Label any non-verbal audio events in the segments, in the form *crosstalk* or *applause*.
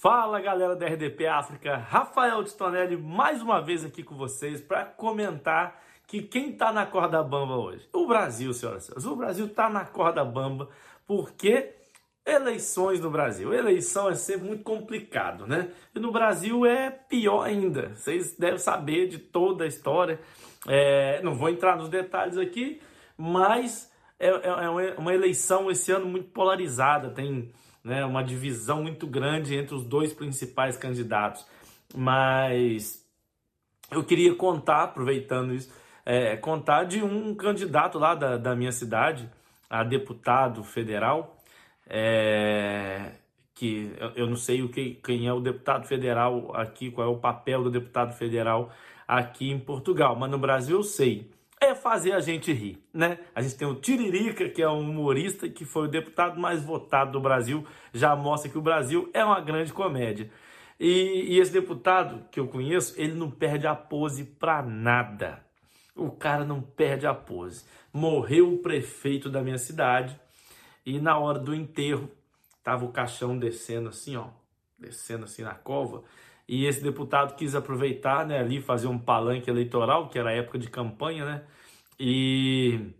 Fala galera da RDP África, Rafael Tistonelli mais uma vez aqui com vocês para comentar que quem está na corda bamba hoje? O Brasil, senhoras e senhores. O Brasil está na corda bamba porque eleições no Brasil. Eleição é sempre muito complicado, né? E no Brasil é pior ainda. Vocês devem saber de toda a história. É, não vou entrar nos detalhes aqui, mas é, é, é uma eleição esse ano muito polarizada. Tem né, uma divisão muito grande entre os dois principais candidatos. Mas eu queria contar, aproveitando isso, é, contar de um candidato lá da, da minha cidade, a deputado federal, é, que eu, não sei o que, quem é o deputado federal aqui, qual é o papel do deputado federal aqui em Portugal, mas no Brasil eu sei é fazer a gente rir, né? A gente tem o Tiririca, que é um humorista que foi o deputado mais votado do Brasil, já mostra que o Brasil é uma grande comédia. E, e esse deputado que eu conheço, ele não perde a pose pra nada. O cara não perde a pose. Morreu o prefeito da minha cidade e na hora do enterro tava o caixão descendo assim, ó, descendo assim na cova e esse deputado quis aproveitar, né, ali fazer um palanque eleitoral, que era época de campanha, né? E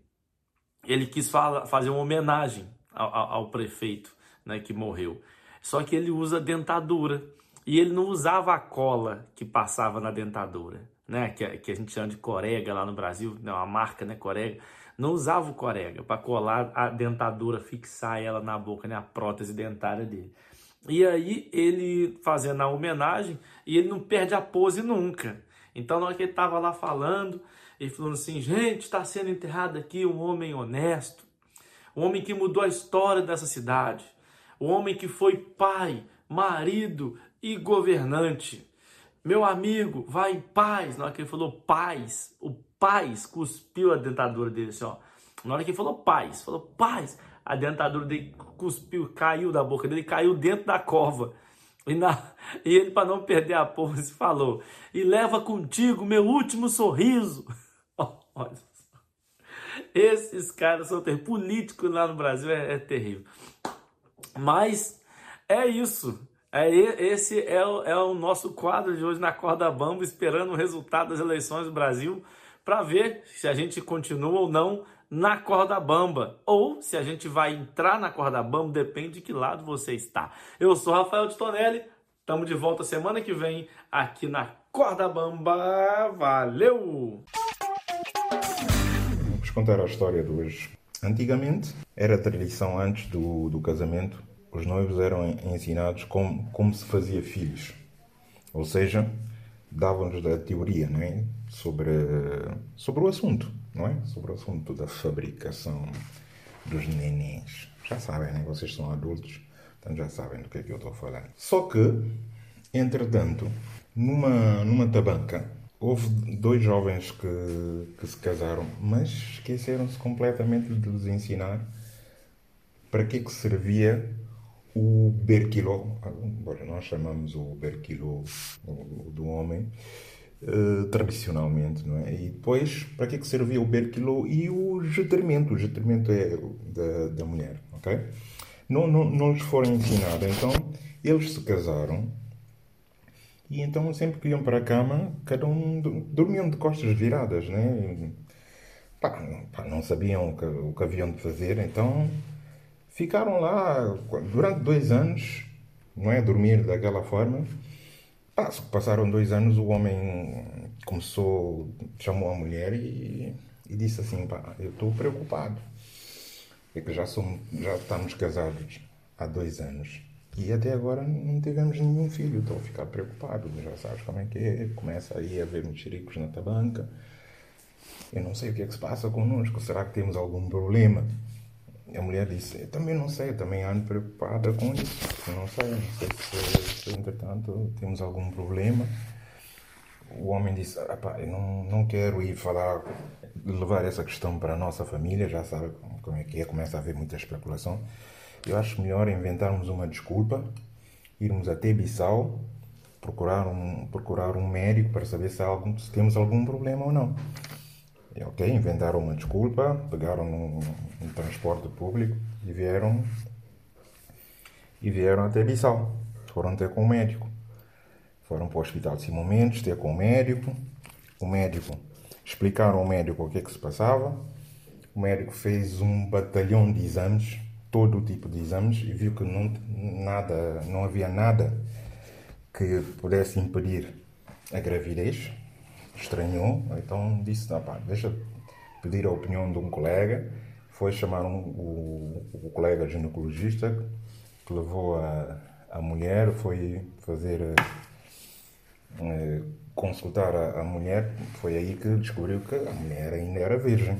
ele quis fala, fazer uma homenagem ao, ao, prefeito, né, que morreu. Só que ele usa dentadura e ele não usava a cola que passava na dentadura, né, que, que a gente chama de corega lá no Brasil, né, uma marca, né, corega. Não usava o corega para colar a dentadura, fixar ela na boca, né, a prótese dentária dele. E aí ele fazendo a homenagem e ele não perde a pose nunca. Então na hora que ele estava lá falando, ele falando assim, gente, está sendo enterrado aqui um homem honesto, um homem que mudou a história dessa cidade, um homem que foi pai, marido e governante. Meu amigo, vai em paz. Na hora que ele falou paz, o paz cuspiu a dentadura dele assim, ó. Na hora que ele falou paz, falou paz, a dentadura dele cuspiu, caiu da boca dele, caiu dentro da cova. E, na, e ele, para não perder a pose, falou: E leva contigo meu último sorriso. *laughs* Olha Esses caras são terríveis. Político lá no Brasil é, é terrível. Mas é isso. É, esse é o, é o nosso quadro de hoje na Corda Bamba, esperando o resultado das eleições do Brasil para ver se a gente continua ou não na corda bamba. Ou se a gente vai entrar na corda bamba, depende de que lado você está. Eu sou Rafael de Tonelli, estamos de volta semana que vem aqui na Corda Bamba. Valeu! Vamos contar a história de hoje. Antigamente, era tradição antes do, do casamento, os noivos eram ensinados como, como se fazia filhos. Ou seja, davam-nos a teoria não é? sobre, sobre o assunto não é? Sobre o assunto da fabricação dos nenéns. Já sabem, né? Vocês são adultos, então já sabem do que é que eu estou falando. Só que, entretanto, numa, numa tabanca, houve dois jovens que, que se casaram, mas esqueceram-se completamente de lhes ensinar para que, é que servia o berquiló. Agora, nós chamamos o berquiló do homem Uh, tradicionalmente, não é? E depois, para que, é que servia o berquilo e o jetrimento? O jetrimento é da, da mulher, ok? Não, não, não lhes foram ensinados. Então, eles se casaram e então sempre que iam para a cama, cada um dormiam de costas viradas, né? Pá, pá, não sabiam o que, o que haviam de fazer, então ficaram lá durante dois anos, não é? Dormir daquela forma ah, passaram dois anos, o homem começou, chamou a mulher e, e disse assim, pá, eu estou preocupado. É que já, somos, já estamos casados há dois anos e até agora não tivemos nenhum filho, estou a ficar preocupado, já sabes como é que é, começa aí a haver mexericos na tabanca, eu não sei o que é que se passa connosco, será que temos algum problema? A mulher disse, eu também não sei, também ando preocupada com isso. Eu não sei, não sei se, se entretanto temos algum problema. O homem disse, eu não, não quero ir falar, levar essa questão para a nossa família, já sabe como é que é, começa a haver muita especulação. Eu acho melhor inventarmos uma desculpa, irmos até Bissau, procurar um, procurar um médico para saber se, algum, se temos algum problema ou não. E, ok, inventaram uma desculpa, pegaram um, transporte público e vieram e vieram até Bissau. foram ter com o médico. Foram para o hospital de Simão Mendes, ter com o médico. O médico, explicaram ao médico o que é que se passava. O médico fez um batalhão de exames, todo o tipo de exames, e viu que não, nada, não havia nada que pudesse impedir a gravidez. Estranhou, então disse: ah, pá, deixa pedir a opinião de um colega. Foi chamar um, o, o colega ginecologista que levou a, a mulher, foi fazer eh, consultar a, a, mulher, foi aí que descobriu que a mulher ainda era virgem.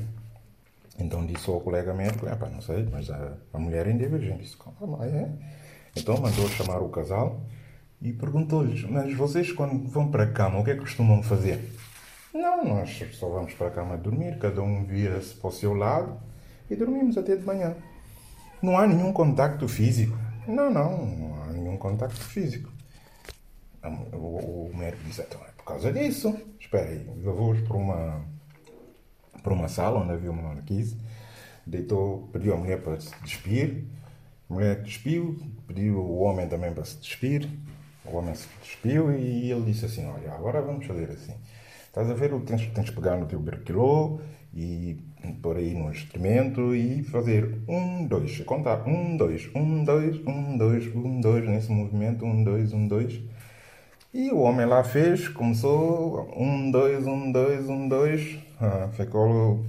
Então disse ao colega médico, ah, pá, não sei, mas a, a mulher ainda é virgem. Disse, ah, é? Então mandou chamar o casal e perguntou-lhes, mas vocês quando vão para a cama, o que é que costumam fazer? Não, nós só vamos para a cama dormir, cada um vira-se para o seu lado e dormimos até de manhã. Não há nenhum contacto físico. Não, não, não há nenhum contacto físico. O, o médico disse, então é por causa disso. Espera aí, levou-os para uma, para uma sala onde havia uma marquise, deitou, pediu à mulher para se despir, a mulher despiu, pediu o homem também para se despir, o homem se despiu e ele disse assim, olha, agora vamos fazer assim. Estás a ver, tens, tens de pegar no teu berquilô e por aí no instrumento e fazer um, dois, contar um, dois, um, dois, um, dois, um, dois, nesse movimento, um, dois, um, dois. E o homem lá fez, começou, um, dois, um, dois, um, dois, ah, ficou,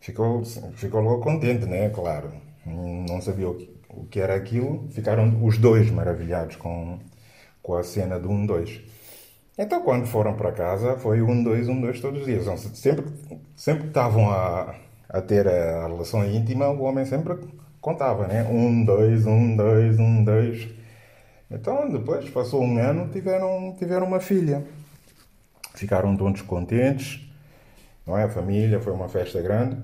ficou, ficou logo contente, né? Claro, não sabia o que, o que era aquilo, ficaram os dois maravilhados com, com a cena do um, dois. Então, quando foram para casa, foi um, dois, um, dois todos os dias. Então, sempre, sempre que estavam a, a ter a relação íntima, o homem sempre contava, né? Um, dois, um, dois, um, dois. Então, depois, passou um ano, tiveram, tiveram uma filha. Ficaram todos contentes, não é? A família, foi uma festa grande.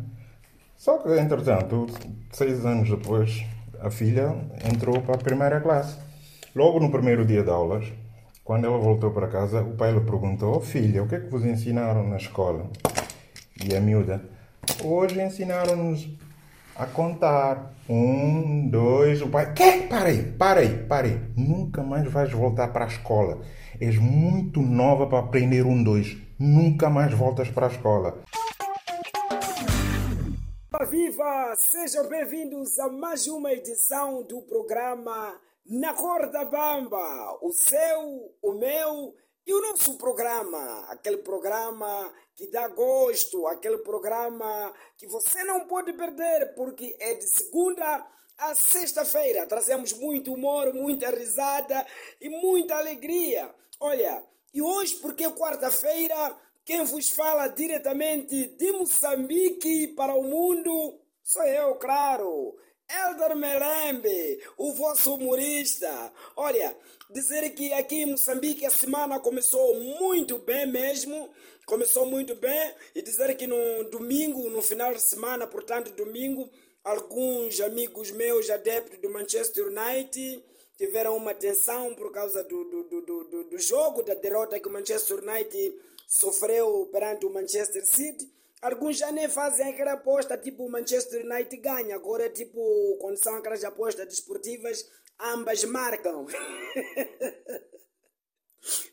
Só que, entretanto, seis anos depois, a filha entrou para a primeira classe. Logo no primeiro dia de aulas, quando ela voltou para casa, o pai lhe perguntou: oh, Filha, o que é que vos ensinaram na escola? E a miúda: Hoje ensinaram-nos a contar. Um, dois, o pai: Quê? Aí, para aí. Nunca mais vais voltar para a escola. És muito nova para aprender um, dois. Nunca mais voltas para a escola. Viva! Sejam bem-vindos a mais uma edição do programa na corda bamba, o seu, o meu e o nosso programa, aquele programa que dá gosto, aquele programa que você não pode perder, porque é de segunda a sexta-feira. Trazemos muito humor, muita risada e muita alegria. Olha, e hoje, porque é quarta-feira, quem vos fala diretamente de Moçambique para o mundo sou eu, claro. Elder Melembe, o vosso humorista. Olha, dizer que aqui em Moçambique a semana começou muito bem mesmo, começou muito bem, e dizer que no domingo, no final de semana, portanto, domingo, alguns amigos meus adeptos do Manchester United tiveram uma tensão por causa do, do, do, do, do jogo, da derrota que o Manchester United sofreu perante o Manchester City. Alguns já nem fazem aquela aposta, tipo Manchester United ganha. Agora, tipo, quando são aquelas apostas desportivas, ambas marcam. *laughs*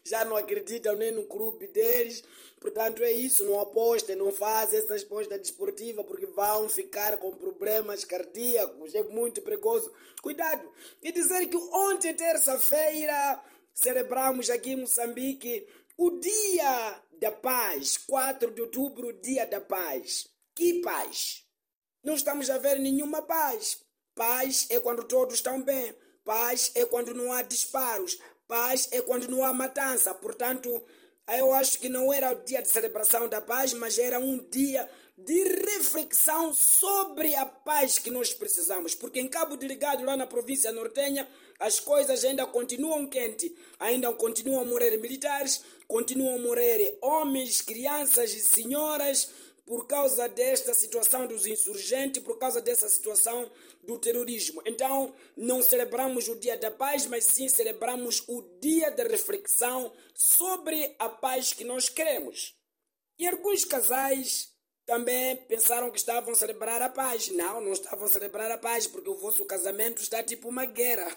já não acreditam nem no clube deles. Portanto, é isso. Não apostem, não fazem essas apostas desportivas porque vão ficar com problemas cardíacos. É muito perigoso. Cuidado. E dizer que ontem, terça-feira, celebramos aqui em Moçambique o Dia da Paz, 4 de outubro, Dia da Paz. Que paz? Não estamos a ver nenhuma paz. Paz é quando todos estão bem. Paz é quando não há disparos. Paz é quando não há matança. Portanto, eu acho que não era o dia de celebração da paz, mas era um dia de reflexão sobre a paz que nós precisamos. Porque em Cabo Delgado, lá na província nortenha, as coisas ainda continuam quentes, ainda continuam a morrer militares, continuam a morrer homens, crianças e senhoras por causa desta situação dos insurgentes, por causa dessa situação do terrorismo. Então, não celebramos o Dia da Paz, mas sim celebramos o dia de reflexão sobre a paz que nós queremos. E alguns casais também pensaram que estavam a celebrar a paz. Não, não estavam a celebrar a paz, porque o vosso casamento está tipo uma guerra.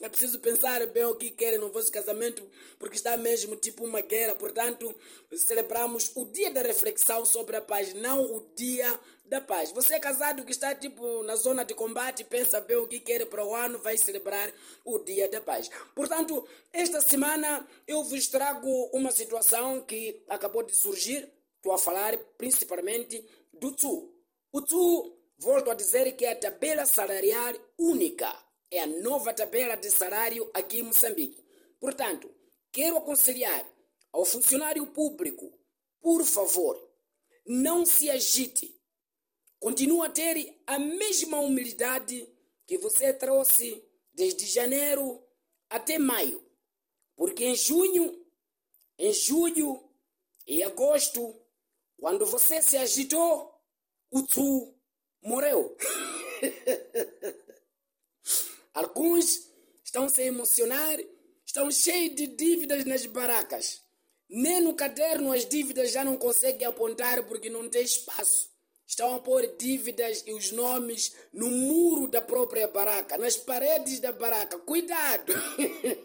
É preciso pensar bem o que querem no vosso casamento, porque está mesmo tipo uma guerra. Portanto, celebramos o dia da reflexão sobre a paz, não o dia da paz. Você é casado que está tipo na zona de combate, pensa bem o que quer para o ano, vai celebrar o dia da paz. Portanto, esta semana eu vos trago uma situação que acabou de surgir. Estou a falar principalmente do TSU. O TSU, volto a dizer que é a tabela salarial única. É a nova tabela de salário aqui em Moçambique. Portanto, quero aconselhar ao funcionário público, por favor, não se agite Continua a ter a mesma humildade que você trouxe desde janeiro até maio. Porque em junho, em julho e agosto, quando você se agitou, o Tsu morreu. *laughs* Alguns estão se emocionar, estão cheios de dívidas nas barracas. Nem no caderno as dívidas já não conseguem apontar porque não tem espaço. Estão a pôr dívidas e os nomes no muro da própria baraca, nas paredes da baraca. Cuidado!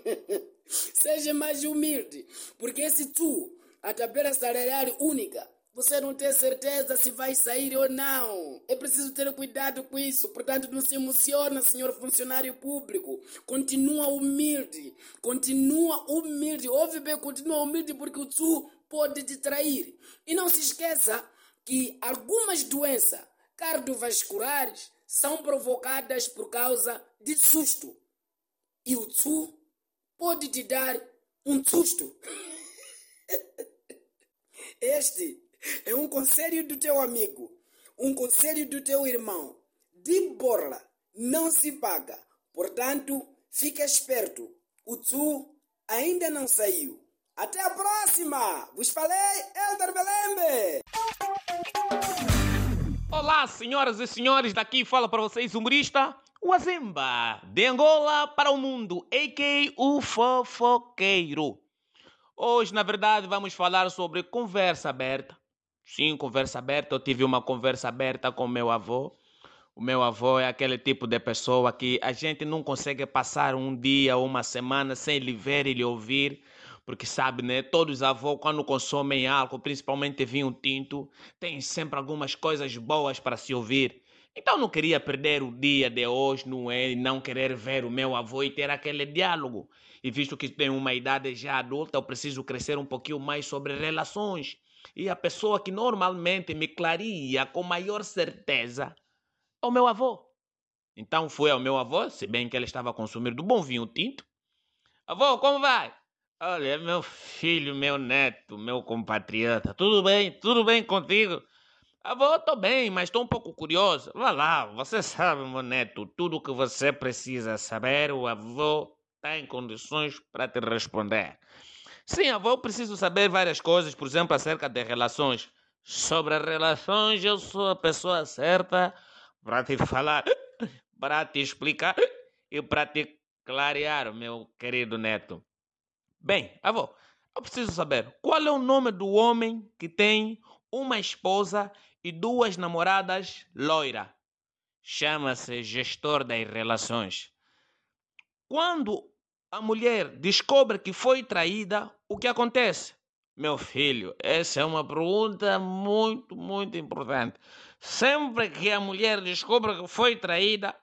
*laughs* Seja mais humilde, porque esse tu, a tabela salarial única, você não tem certeza se vai sair ou não. É preciso ter cuidado com isso. Portanto, não se emociona, senhor funcionário público. Continua humilde. Continua humilde. Ouve bem, continua humilde porque o tu pode te trair. E não se esqueça que algumas doenças cardiovasculares são provocadas por causa de susto. E o tsu pode te dar um susto. *laughs* Este é um conselho do teu amigo, um conselho do teu irmão. De borla não se paga. Portanto, fica esperto. O tsu ainda não saiu. Até a próxima! Vos falei, Elder Belembe! Olá, senhoras e senhores, daqui fala para vocês o humorista Wazemba, de Angola para o mundo, a.k.a. o fofoqueiro. Hoje, na verdade, vamos falar sobre conversa aberta. Sim, conversa aberta. Eu tive uma conversa aberta com meu avô. O meu avô é aquele tipo de pessoa que a gente não consegue passar um dia ou uma semana sem lhe ver e lhe ouvir porque sabe, né? Todos os avós, quando consomem álcool, principalmente vinho tinto, têm sempre algumas coisas boas para se ouvir. Então não queria perder o dia de hoje, não é? Não querer ver o meu avô e ter aquele diálogo. E visto que tenho uma idade já adulta, eu preciso crescer um pouquinho mais sobre relações. E a pessoa que normalmente me clareia com maior certeza é o meu avô. Então fui ao meu avô, se bem que ele estava consumindo do bom vinho tinto. Avô, como vai? Olha, meu filho, meu neto, meu compatriota, tudo bem? Tudo bem contigo? Avô, estou bem, mas estou um pouco curioso. Vá lá, você sabe, meu neto, tudo o que você precisa saber, o avô está em condições para te responder. Sim, avô, preciso saber várias coisas, por exemplo, acerca de relações. Sobre relações, eu sou a pessoa certa para te falar, *laughs* para te explicar e para te clarear, meu querido neto. Bem, avô, eu preciso saber qual é o nome do homem que tem uma esposa e duas namoradas loira. Chama-se gestor das relações. Quando a mulher descobre que foi traída, o que acontece? Meu filho, essa é uma pergunta muito, muito importante. Sempre que a mulher descobre que foi traída,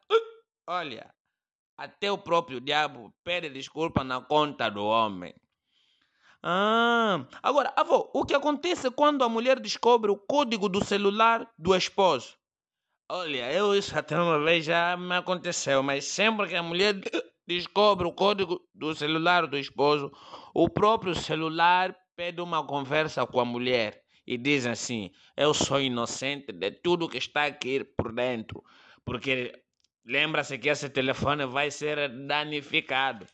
olha, até o próprio diabo pede desculpa na conta do homem. Ah, agora, avô, o que acontece quando a mulher descobre o código do celular do esposo? Olha, eu isso até uma vez já me aconteceu, mas sempre que a mulher descobre o código do celular do esposo, o próprio celular pede uma conversa com a mulher e diz assim: Eu sou inocente de tudo que está aqui por dentro, porque Lembra-se que esse telefone vai ser danificado.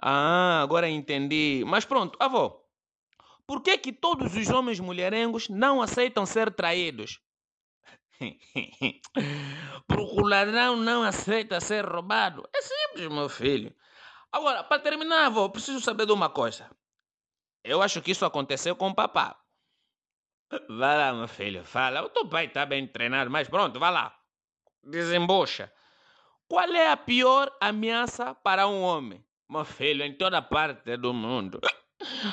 Ah, agora entendi. Mas pronto, avô. Por que que todos os homens mulherengos não aceitam ser traídos? *laughs* Porque o ladrão não aceita ser roubado. É simples, meu filho. Agora, para terminar, avô, preciso saber de uma coisa. Eu acho que isso aconteceu com o papá. Vai lá, meu filho, fala. O teu pai está bem treinado, mas pronto, vai lá desembocha. Qual é a pior ameaça para um homem? Meu filho, em toda parte do mundo.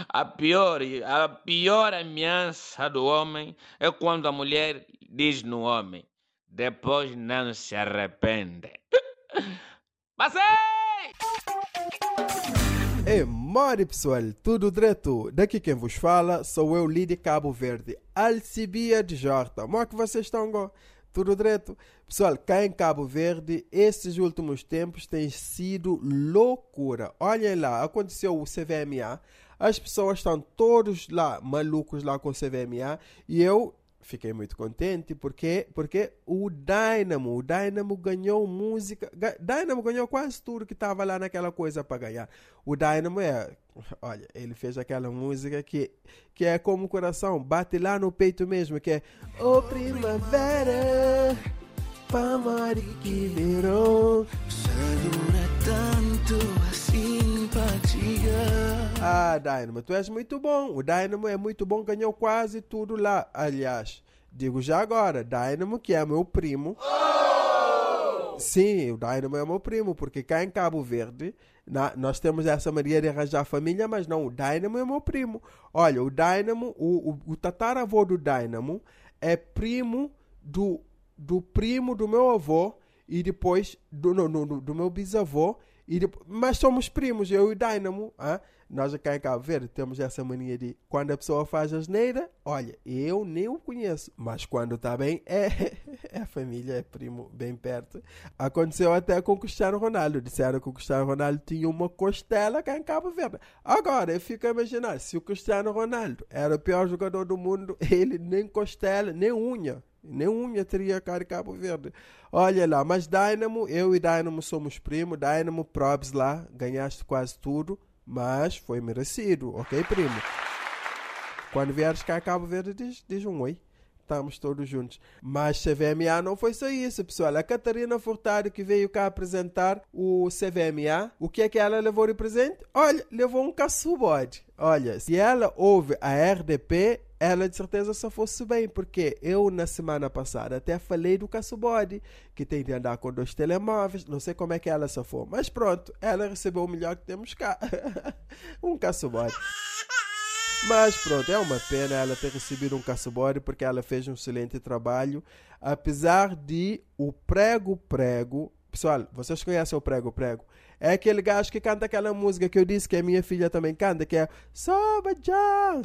A pior, a pior ameaça do homem é quando a mulher diz no homem, depois não se arrepende. *laughs* Passei! É mori pessoal, tudo direto? Daqui quem vos fala sou eu, Lídia Cabo Verde, Alcibia de Jorta. Como é que vocês estão? Go? Tudo direto? Pessoal, cá em Cabo Verde, esses últimos tempos têm sido loucura. Olhem lá, aconteceu o CVMA, as pessoas estão todos lá, malucos lá com o CVMA, e eu fiquei muito contente porque porque o Dynamo, o Dynamo ganhou música, Dynamo ganhou quase tudo que estava lá naquela coisa para ganhar. O Dynamo é, olha, ele fez aquela música que que é como o coração, bate lá no peito mesmo, que é O primavera, que virou, dura tanto a simpatia. Ah, Dynamo, tu és muito bom. O Dynamo é muito bom, ganhou quase tudo lá. Aliás, digo já agora, Dynamo, que é meu primo. Sim, o Dynamo é meu primo, porque cá em Cabo Verde, na, nós temos essa mania de arranjar família, mas não, o Dynamo é meu primo. Olha, o Dynamo, o, o, o tataravô do Dynamo é primo do, do primo do meu avô e depois do, no, no, do meu bisavô. E depois, mas somos primos, eu e Dynamo. Hein? Nós aqui em Cabo Verde temos essa mania de quando a pessoa faz asneira, olha, eu nem o conheço, mas quando está bem, é, *laughs* é família, é primo, bem perto. Aconteceu até com o Cristiano Ronaldo. Disseram que o Cristiano Ronaldo tinha uma costela cá em Cabo Verde. Agora, eu fico a imaginar, se o Cristiano Ronaldo era o pior jogador do mundo, *laughs* ele nem costela, nem unha. Nem unha teria cá em Cabo Verde. Olha lá, mas Dynamo, eu e Dynamo somos primos. Dynamo, probs lá, ganhaste quase tudo mas foi merecido, ok, primo? Quando vieres cá a Cabo Verde, diz, diz um oi. Estamos todos juntos. Mas CVMA não foi só isso, pessoal. A Catarina Furtado que veio cá apresentar o CVMA, o que é que ela levou de presente? Olha, levou um caçubode. Olha, se ela ouve a RDP, ela de certeza só fosse bem, porque eu na semana passada até falei do caçubode, que tem de andar com dois telemóveis, não sei como é que ela só for, mas pronto, ela recebeu o melhor que temos cá, *laughs* um caçubode. Mas pronto, é uma pena ela ter recebido um caçubode, porque ela fez um excelente trabalho, apesar de o prego-prego, pessoal, vocês conhecem o prego-prego? É aquele gajo que canta aquela música que eu disse que a minha filha também canta, que é Soba já.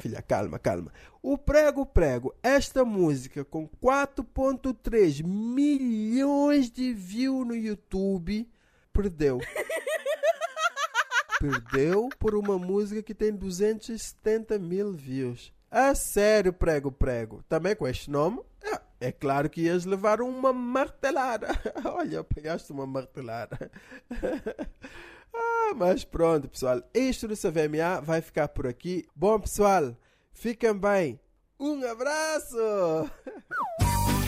Filha, calma, calma. O Prego Prego, esta música com 4.3 milhões de views no YouTube, perdeu. *laughs* perdeu por uma música que tem 270 mil views. A sério, prego, prego. Também com este nome, é, é claro que ias levar uma martelada. *laughs* Olha, pegaste uma martelada. *laughs* ah, mas pronto, pessoal. Isto do CVMA vai ficar por aqui. Bom, pessoal, fiquem bem. Um abraço! *laughs*